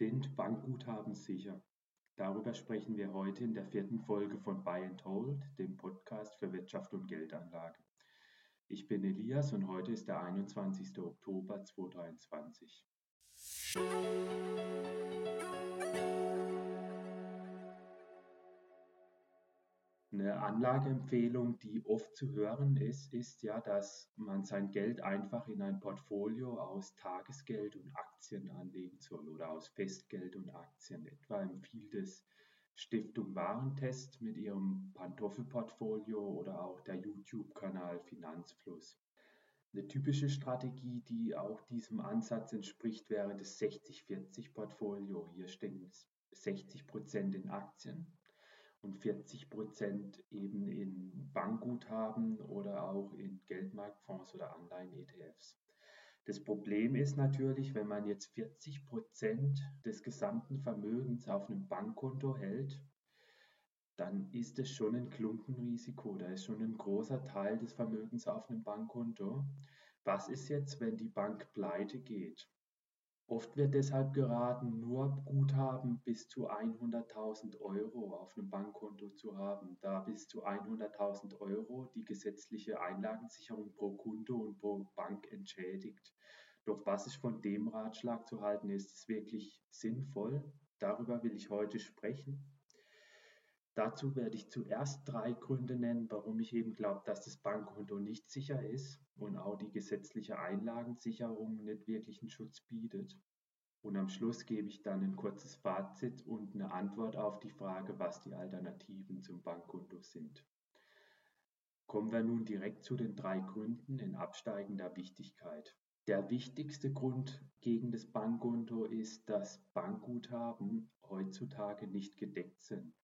Sind Bankguthaben sicher? Darüber sprechen wir heute in der vierten Folge von Buy and Hold, dem Podcast für Wirtschaft und Geldanlage. Ich bin Elias und heute ist der 21. Oktober 2023. Eine Anlageempfehlung, die oft zu hören ist, ist ja, dass man sein Geld einfach in ein Portfolio aus Tagesgeld und Aktien anlegen soll oder aus Festgeld und Aktien. Etwa empfiehlt es Stiftung Warentest mit ihrem Pantoffelportfolio oder auch der YouTube-Kanal Finanzfluss. Eine typische Strategie, die auch diesem Ansatz entspricht, wäre das 60-40-Portfolio. Hier stehen 60 Prozent in Aktien und 40 Prozent eben in Bankguthaben oder auch in Geldmarktfonds oder Anleihen-ETFs. Das Problem ist natürlich, wenn man jetzt 40 Prozent des gesamten Vermögens auf einem Bankkonto hält, dann ist es schon ein Klumpenrisiko. Da ist schon ein großer Teil des Vermögens auf einem Bankkonto. Was ist jetzt, wenn die Bank pleite geht? Oft wird deshalb geraten, nur Guthaben bis zu 100.000 Euro auf einem Bankkonto zu haben, da bis zu 100.000 Euro die gesetzliche Einlagensicherung pro Konto und pro Bank entschädigt. Doch was ist von dem Ratschlag zu halten? Ist es wirklich sinnvoll? Darüber will ich heute sprechen. Dazu werde ich zuerst drei Gründe nennen, warum ich eben glaube, dass das Bankkonto nicht sicher ist und auch die gesetzliche Einlagensicherung nicht wirklich einen Schutz bietet. Und am Schluss gebe ich dann ein kurzes Fazit und eine Antwort auf die Frage, was die Alternativen zum Bankkonto sind. Kommen wir nun direkt zu den drei Gründen in absteigender Wichtigkeit. Der wichtigste Grund gegen das Bankkonto ist, dass Bankguthaben heutzutage nicht gedeckt sind.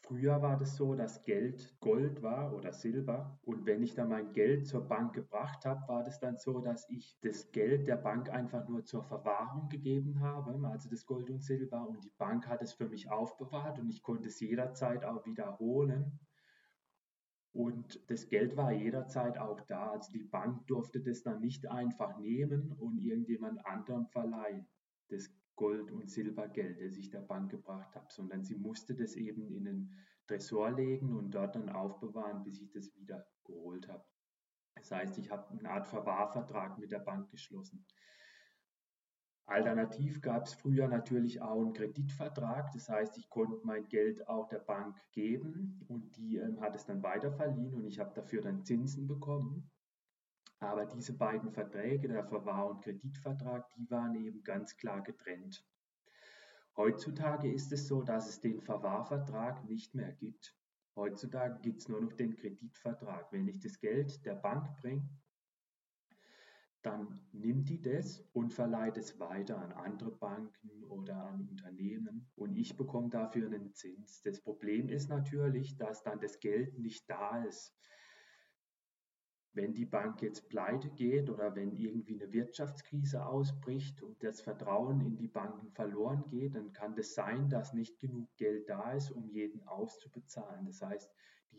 Früher war das so, dass Geld Gold war oder Silber. Und wenn ich dann mein Geld zur Bank gebracht habe, war das dann so, dass ich das Geld der Bank einfach nur zur Verwahrung gegeben habe, also das Gold und Silber. Und die Bank hat es für mich aufbewahrt und ich konnte es jederzeit auch wiederholen. Und das Geld war jederzeit auch da. Also die Bank durfte das dann nicht einfach nehmen und irgendjemand anderem verleihen. Das Gold- und Silbergeld, das ich der Bank gebracht habe, sondern sie musste das eben in den Tresor legen und dort dann aufbewahren, bis ich das wieder geholt habe. Das heißt, ich habe eine Art Verwahrvertrag mit der Bank geschlossen. Alternativ gab es früher natürlich auch einen Kreditvertrag, das heißt, ich konnte mein Geld auch der Bank geben und die ähm, hat es dann weiterverliehen und ich habe dafür dann Zinsen bekommen. Aber diese beiden Verträge, der Verwahr- und Kreditvertrag, die waren eben ganz klar getrennt. Heutzutage ist es so, dass es den Verwahrvertrag nicht mehr gibt. Heutzutage gibt es nur noch den Kreditvertrag. Wenn ich das Geld der Bank bringe, dann nimmt die das und verleiht es weiter an andere Banken oder an Unternehmen und ich bekomme dafür einen Zins. Das Problem ist natürlich, dass dann das Geld nicht da ist wenn die Bank jetzt pleite geht oder wenn irgendwie eine Wirtschaftskrise ausbricht und das Vertrauen in die Banken verloren geht, dann kann das sein, dass nicht genug Geld da ist, um jeden auszubezahlen. Das heißt,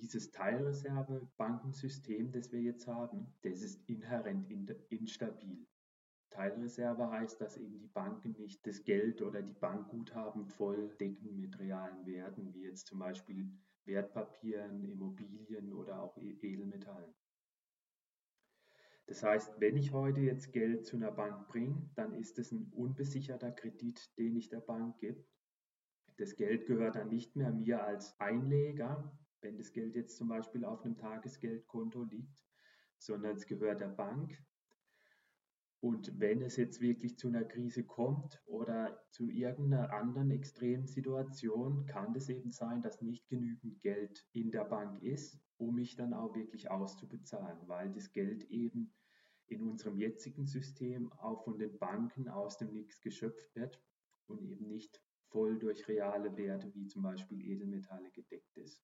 dieses Teilreserve-Bankensystem, das wir jetzt haben, das ist inhärent instabil. Teilreserve heißt, dass eben die Banken nicht das Geld oder die Bankguthaben voll decken mit realen Werten, wie jetzt zum Beispiel Wertpapieren, Immobilien oder auch e-, Edelmetallen. Das heißt, wenn ich heute jetzt Geld zu einer Bank bringe, dann ist es ein unbesicherter Kredit, den ich der Bank gebe. Das Geld gehört dann nicht mehr mir als Einleger, wenn das Geld jetzt zum Beispiel auf einem Tagesgeldkonto liegt, sondern es gehört der Bank. Und wenn es jetzt wirklich zu einer Krise kommt oder zu irgendeiner anderen extremen Situation, kann es eben sein, dass nicht genügend Geld in der Bank ist, um mich dann auch wirklich auszubezahlen, weil das Geld eben in unserem jetzigen System auch von den Banken aus dem Nix geschöpft wird und eben nicht voll durch reale Werte wie zum Beispiel Edelmetalle gedeckt ist.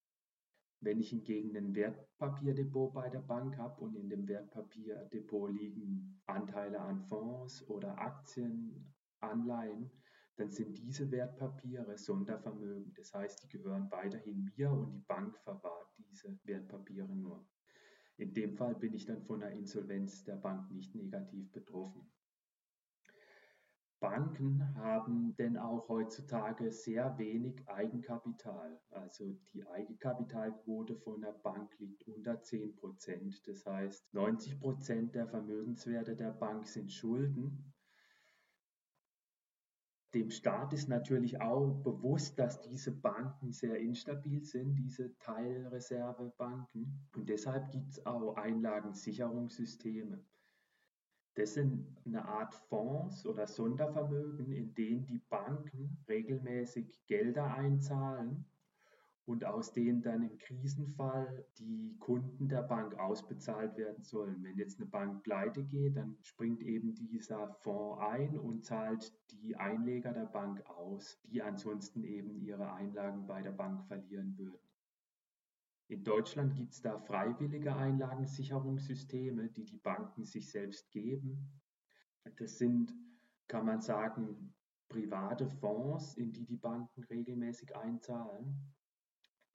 Wenn ich hingegen ein Wertpapierdepot bei der Bank habe und in dem Wertpapierdepot liegen Anteile an Fonds oder Aktien, Anleihen, dann sind diese Wertpapiere Sondervermögen. Das heißt, die gehören weiterhin mir und die Bank verwahrt diese Wertpapiere nur. In dem Fall bin ich dann von der Insolvenz der Bank nicht negativ betroffen. Banken haben denn auch heutzutage sehr wenig Eigenkapital. Also die Eigenkapitalquote von der Bank liegt unter 10 Prozent. Das heißt, 90 Prozent der Vermögenswerte der Bank sind Schulden. Dem Staat ist natürlich auch bewusst, dass diese Banken sehr instabil sind, diese Teilreservebanken. Und deshalb gibt es auch Einlagensicherungssysteme. Das sind eine Art Fonds oder Sondervermögen, in denen die Banken regelmäßig Gelder einzahlen und aus denen dann im Krisenfall die Kunden der Bank ausbezahlt werden sollen. Wenn jetzt eine Bank pleite geht, dann springt eben dieser Fonds ein und zahlt die Einleger der Bank aus, die ansonsten eben ihre Einlagen bei der Bank verlieren würden. In Deutschland gibt es da freiwillige Einlagensicherungssysteme, die die Banken sich selbst geben. Das sind, kann man sagen, private Fonds, in die die Banken regelmäßig einzahlen.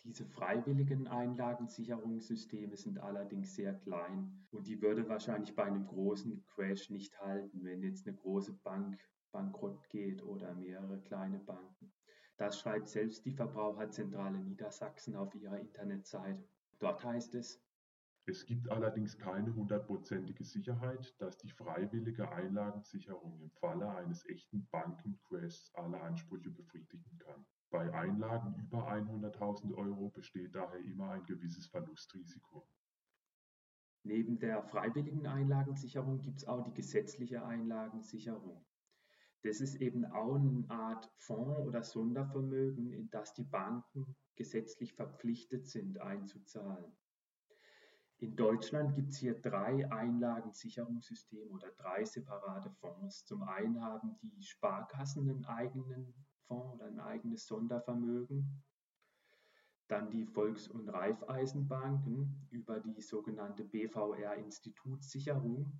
Diese freiwilligen Einlagensicherungssysteme sind allerdings sehr klein und die würde wahrscheinlich bei einem großen Crash nicht halten, wenn jetzt eine große Bank bankrott geht oder mehrere kleine Banken. Das schreibt selbst die Verbraucherzentrale Niedersachsen auf ihrer Internetseite. Dort heißt es, es gibt allerdings keine hundertprozentige Sicherheit, dass die freiwillige Einlagensicherung im Falle eines echten Bankencrashs alle Ansprüche befriedigen kann. Bei Einlagen über 100.000 Euro besteht daher immer ein gewisses Verlustrisiko. Neben der freiwilligen Einlagensicherung gibt es auch die gesetzliche Einlagensicherung. Das ist eben auch eine Art Fonds oder Sondervermögen, in das die Banken gesetzlich verpflichtet sind einzuzahlen. In Deutschland gibt es hier drei Einlagensicherungssysteme oder drei separate Fonds. Zum einen haben die Sparkassen einen eigenen Fonds oder ein eigenes Sondervermögen. Dann die Volks- und Raiffeisenbanken über die sogenannte BVR-Institutssicherung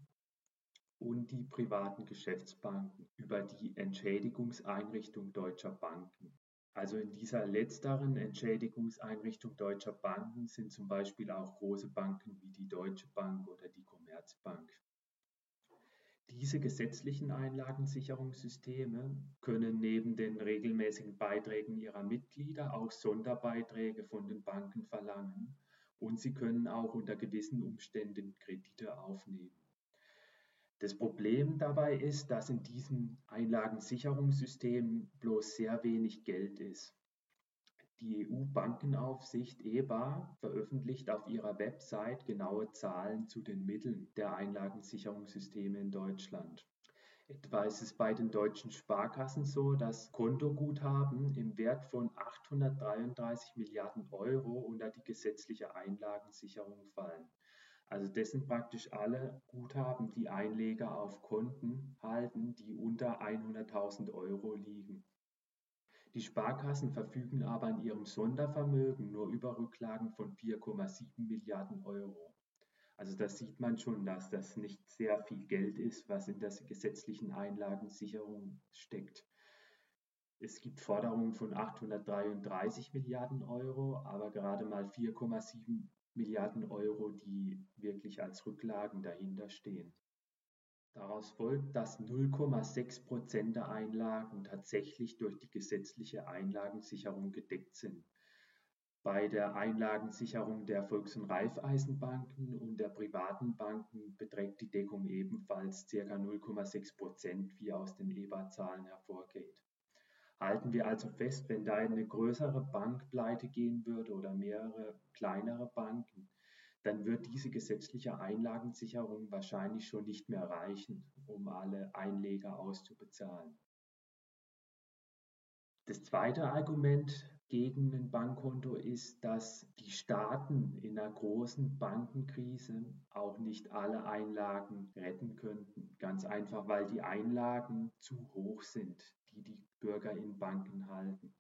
und die privaten Geschäftsbanken über die Entschädigungseinrichtung deutscher Banken. Also in dieser letzteren Entschädigungseinrichtung deutscher Banken sind zum Beispiel auch große Banken wie die Deutsche Bank oder die Commerzbank. Diese gesetzlichen Einlagensicherungssysteme können neben den regelmäßigen Beiträgen ihrer Mitglieder auch Sonderbeiträge von den Banken verlangen und sie können auch unter gewissen Umständen Kredite aufnehmen. Das Problem dabei ist, dass in diesem Einlagensicherungssystem bloß sehr wenig Geld ist. Die EU-Bankenaufsicht EBA veröffentlicht auf ihrer Website genaue Zahlen zu den Mitteln der Einlagensicherungssysteme in Deutschland. Etwa ist es bei den deutschen Sparkassen so, dass Kontoguthaben im Wert von 833 Milliarden Euro unter die gesetzliche Einlagensicherung fallen. Also das sind praktisch alle Guthaben, die Einleger auf Konten halten, die unter 100.000 Euro liegen. Die Sparkassen verfügen aber in ihrem Sondervermögen nur über Rücklagen von 4,7 Milliarden Euro. Also da sieht man schon, dass das nicht sehr viel Geld ist, was in der gesetzlichen Einlagensicherung steckt. Es gibt Forderungen von 833 Milliarden Euro, aber gerade mal 4,7 Milliarden Euro, die wirklich als Rücklagen dahinter stehen. Daraus folgt, dass 0,6 Prozent der Einlagen tatsächlich durch die gesetzliche Einlagensicherung gedeckt sind. Bei der Einlagensicherung der Volks- und Raiffeisenbanken und der privaten Banken beträgt die Deckung ebenfalls ca. 0,6 Prozent, wie aus den EBA-Zahlen hervorgeht. Halten wir also fest, wenn da eine größere Bank pleite gehen würde oder mehrere kleinere Banken, dann wird diese gesetzliche Einlagensicherung wahrscheinlich schon nicht mehr reichen, um alle Einleger auszubezahlen. Das zweite Argument gegen ein Bankkonto ist, dass die Staaten in einer großen Bankenkrise auch nicht alle Einlagen retten könnten. Ganz einfach, weil die Einlagen zu hoch sind, die die Bürger in Banken halten.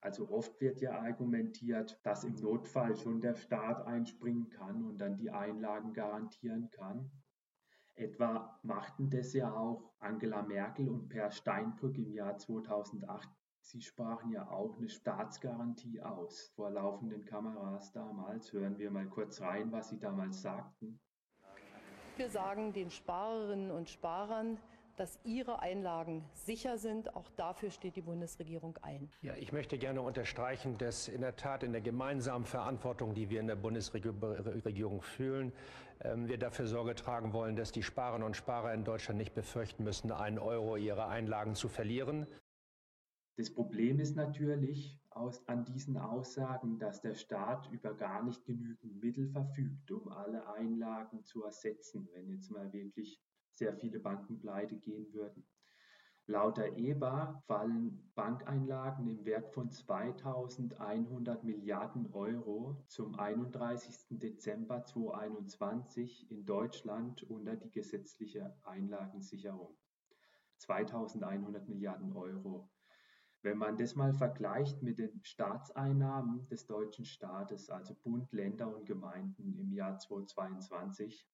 Also oft wird ja argumentiert, dass im Notfall schon der Staat einspringen kann und dann die Einlagen garantieren kann. Etwa machten das ja auch Angela Merkel und Per Steinbrück im Jahr 2008 Sie sprachen ja auch eine Staatsgarantie aus vor laufenden Kameras damals. Hören wir mal kurz rein, was Sie damals sagten. Wir sagen den Sparerinnen und Sparern, dass ihre Einlagen sicher sind. Auch dafür steht die Bundesregierung ein. Ja, ich möchte gerne unterstreichen, dass in der Tat in der gemeinsamen Verantwortung, die wir in der Bundesregierung fühlen, ähm, wir dafür Sorge tragen wollen, dass die Sparerinnen und Sparer in Deutschland nicht befürchten müssen, einen Euro ihrer Einlagen zu verlieren. Das Problem ist natürlich aus, an diesen Aussagen, dass der Staat über gar nicht genügend Mittel verfügt, um alle Einlagen zu ersetzen, wenn jetzt mal wirklich sehr viele Banken pleite gehen würden. Laut der EBA fallen Bankeinlagen im Wert von 2100 Milliarden Euro zum 31. Dezember 2021 in Deutschland unter die gesetzliche Einlagensicherung. 2100 Milliarden Euro. Wenn man das mal vergleicht mit den Staatseinnahmen des deutschen Staates, also Bund, Länder und Gemeinden im Jahr 2022,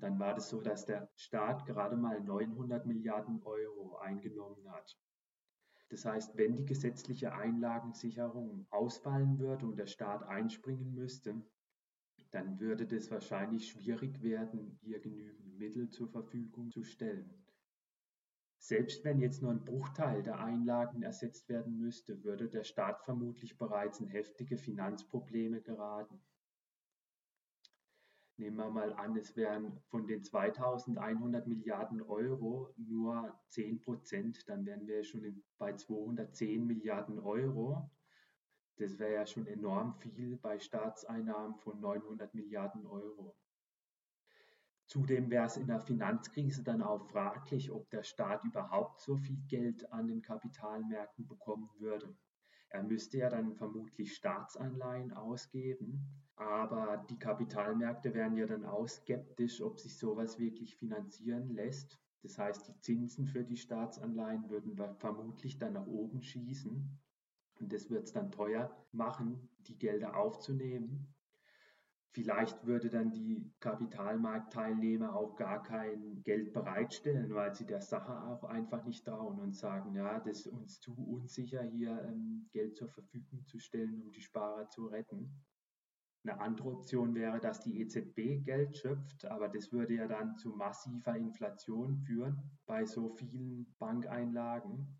dann war das so, dass der Staat gerade mal 900 Milliarden Euro eingenommen hat. Das heißt, wenn die gesetzliche Einlagensicherung ausfallen würde und der Staat einspringen müsste, dann würde das wahrscheinlich schwierig werden, hier genügend Mittel zur Verfügung zu stellen. Selbst wenn jetzt nur ein Bruchteil der Einlagen ersetzt werden müsste, würde der Staat vermutlich bereits in heftige Finanzprobleme geraten. Nehmen wir mal an, es wären von den 2100 Milliarden Euro nur 10 Prozent, dann wären wir schon bei 210 Milliarden Euro. Das wäre ja schon enorm viel bei Staatseinnahmen von 900 Milliarden Euro. Zudem wäre es in der Finanzkrise dann auch fraglich, ob der Staat überhaupt so viel Geld an den Kapitalmärkten bekommen würde. Er müsste ja dann vermutlich Staatsanleihen ausgeben, aber die Kapitalmärkte wären ja dann auch skeptisch, ob sich sowas wirklich finanzieren lässt. Das heißt, die Zinsen für die Staatsanleihen würden vermutlich dann nach oben schießen. Und das wird es dann teuer machen, die Gelder aufzunehmen. Vielleicht würde dann die Kapitalmarktteilnehmer auch gar kein Geld bereitstellen, weil sie der Sache auch einfach nicht trauen und sagen, ja, das ist uns zu unsicher, hier ähm, Geld zur Verfügung zu stellen, um die Sparer zu retten. Eine andere Option wäre, dass die EZB Geld schöpft, aber das würde ja dann zu massiver Inflation führen bei so vielen Bankeinlagen.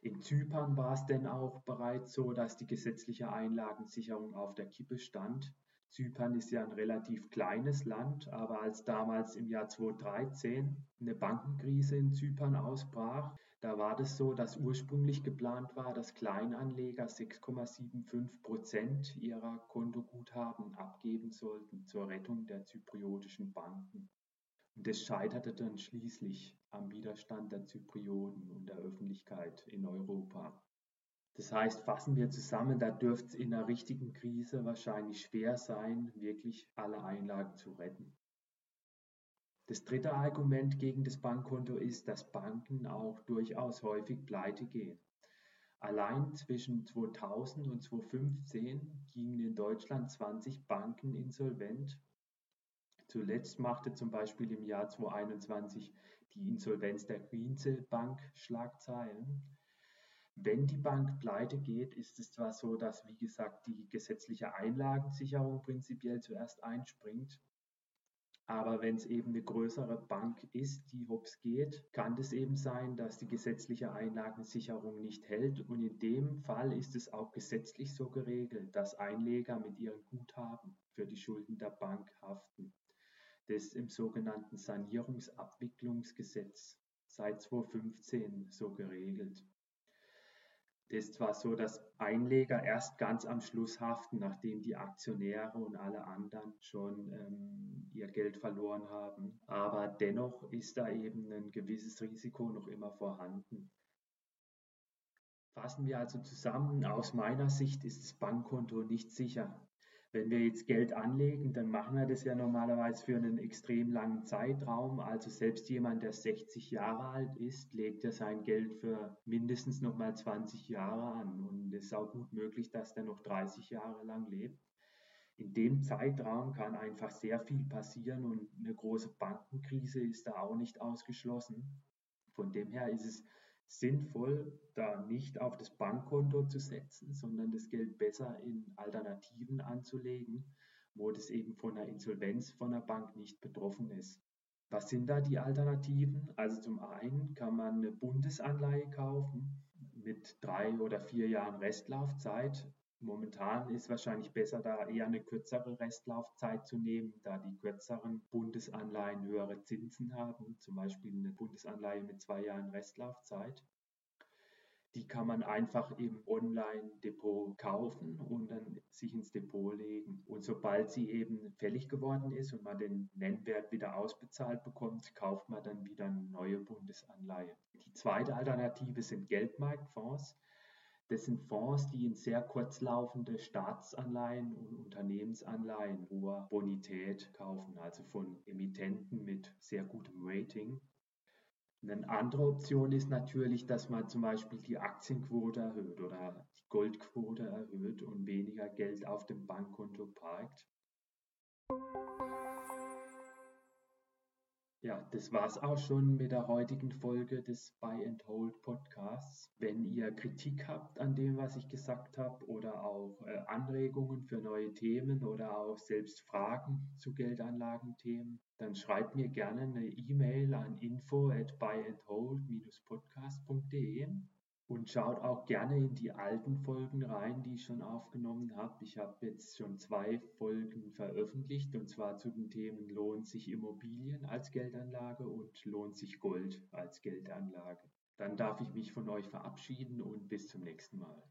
In Zypern war es denn auch bereits so, dass die gesetzliche Einlagensicherung auf der Kippe stand. Zypern ist ja ein relativ kleines Land, aber als damals im Jahr 2013 eine Bankenkrise in Zypern ausbrach, da war das so, dass ursprünglich geplant war, dass Kleinanleger 6,75 Prozent ihrer Kontoguthaben abgeben sollten zur Rettung der zypriotischen Banken. Und das scheiterte dann schließlich am Widerstand der Zyprioten und der Öffentlichkeit in Europa. Das heißt, fassen wir zusammen, da dürfte es in einer richtigen Krise wahrscheinlich schwer sein, wirklich alle Einlagen zu retten. Das dritte Argument gegen das Bankkonto ist, dass Banken auch durchaus häufig pleite gehen. Allein zwischen 2000 und 2015 gingen in Deutschland 20 Banken insolvent. Zuletzt machte zum Beispiel im Jahr 2021 die Insolvenz der Greensill Bank Schlagzeilen. Wenn die Bank pleite geht, ist es zwar so, dass, wie gesagt, die gesetzliche Einlagensicherung prinzipiell zuerst einspringt. Aber wenn es eben eine größere Bank ist, die hops geht, kann es eben sein, dass die gesetzliche Einlagensicherung nicht hält. Und in dem Fall ist es auch gesetzlich so geregelt, dass Einleger mit ihren Guthaben für die Schulden der Bank haften. Das im sogenannten Sanierungsabwicklungsgesetz seit 2015 so geregelt ist zwar so, dass Einleger erst ganz am Schluss haften, nachdem die Aktionäre und alle anderen schon ähm, ihr Geld verloren haben, aber dennoch ist da eben ein gewisses Risiko noch immer vorhanden. Fassen wir also zusammen, aus meiner Sicht ist das Bankkonto nicht sicher. Wenn wir jetzt Geld anlegen, dann machen wir das ja normalerweise für einen extrem langen Zeitraum. Also selbst jemand, der 60 Jahre alt ist, legt ja sein Geld für mindestens noch mal 20 Jahre an. Und es ist auch gut möglich, dass der noch 30 Jahre lang lebt. In dem Zeitraum kann einfach sehr viel passieren und eine große Bankenkrise ist da auch nicht ausgeschlossen. Von dem her ist es sinnvoll, da nicht auf das Bankkonto zu setzen, sondern das Geld besser in Alternativen anzulegen, wo das eben von einer Insolvenz von einer Bank nicht betroffen ist. Was sind da die Alternativen? Also zum einen kann man eine Bundesanleihe kaufen mit drei oder vier Jahren Restlaufzeit. Momentan ist wahrscheinlich besser, da eher eine kürzere Restlaufzeit zu nehmen, da die kürzeren Bundesanleihen höhere Zinsen haben, zum Beispiel eine Bundesanleihe mit zwei Jahren Restlaufzeit. Die kann man einfach im Online-Depot kaufen und dann sich ins Depot legen. Und sobald sie eben fällig geworden ist und man den Nennwert wieder ausbezahlt bekommt, kauft man dann wieder eine neue Bundesanleihe. Die zweite Alternative sind Geldmarktfonds. Das sind Fonds, die in sehr kurzlaufende Staatsanleihen und Unternehmensanleihen hoher Bonität kaufen, also von Emittenten mit sehr gutem Rating. Eine andere Option ist natürlich, dass man zum Beispiel die Aktienquote erhöht oder die Goldquote erhöht und weniger Geld auf dem Bankkonto parkt. Ja, das war's auch schon mit der heutigen Folge des Buy and Hold Podcasts. Wenn ihr Kritik habt an dem, was ich gesagt habe oder auch äh, Anregungen für neue Themen oder auch selbst Fragen zu Geldanlagenthemen, dann schreibt mir gerne eine E-Mail an info at buyandhold-podcast.de und schaut auch gerne in die alten Folgen rein, die ich schon aufgenommen habe. Ich habe jetzt schon zwei Folgen veröffentlicht und zwar zu den Themen lohnt sich Immobilien als Geldanlage und lohnt sich Gold als Geldanlage. Dann darf ich mich von euch verabschieden und bis zum nächsten Mal.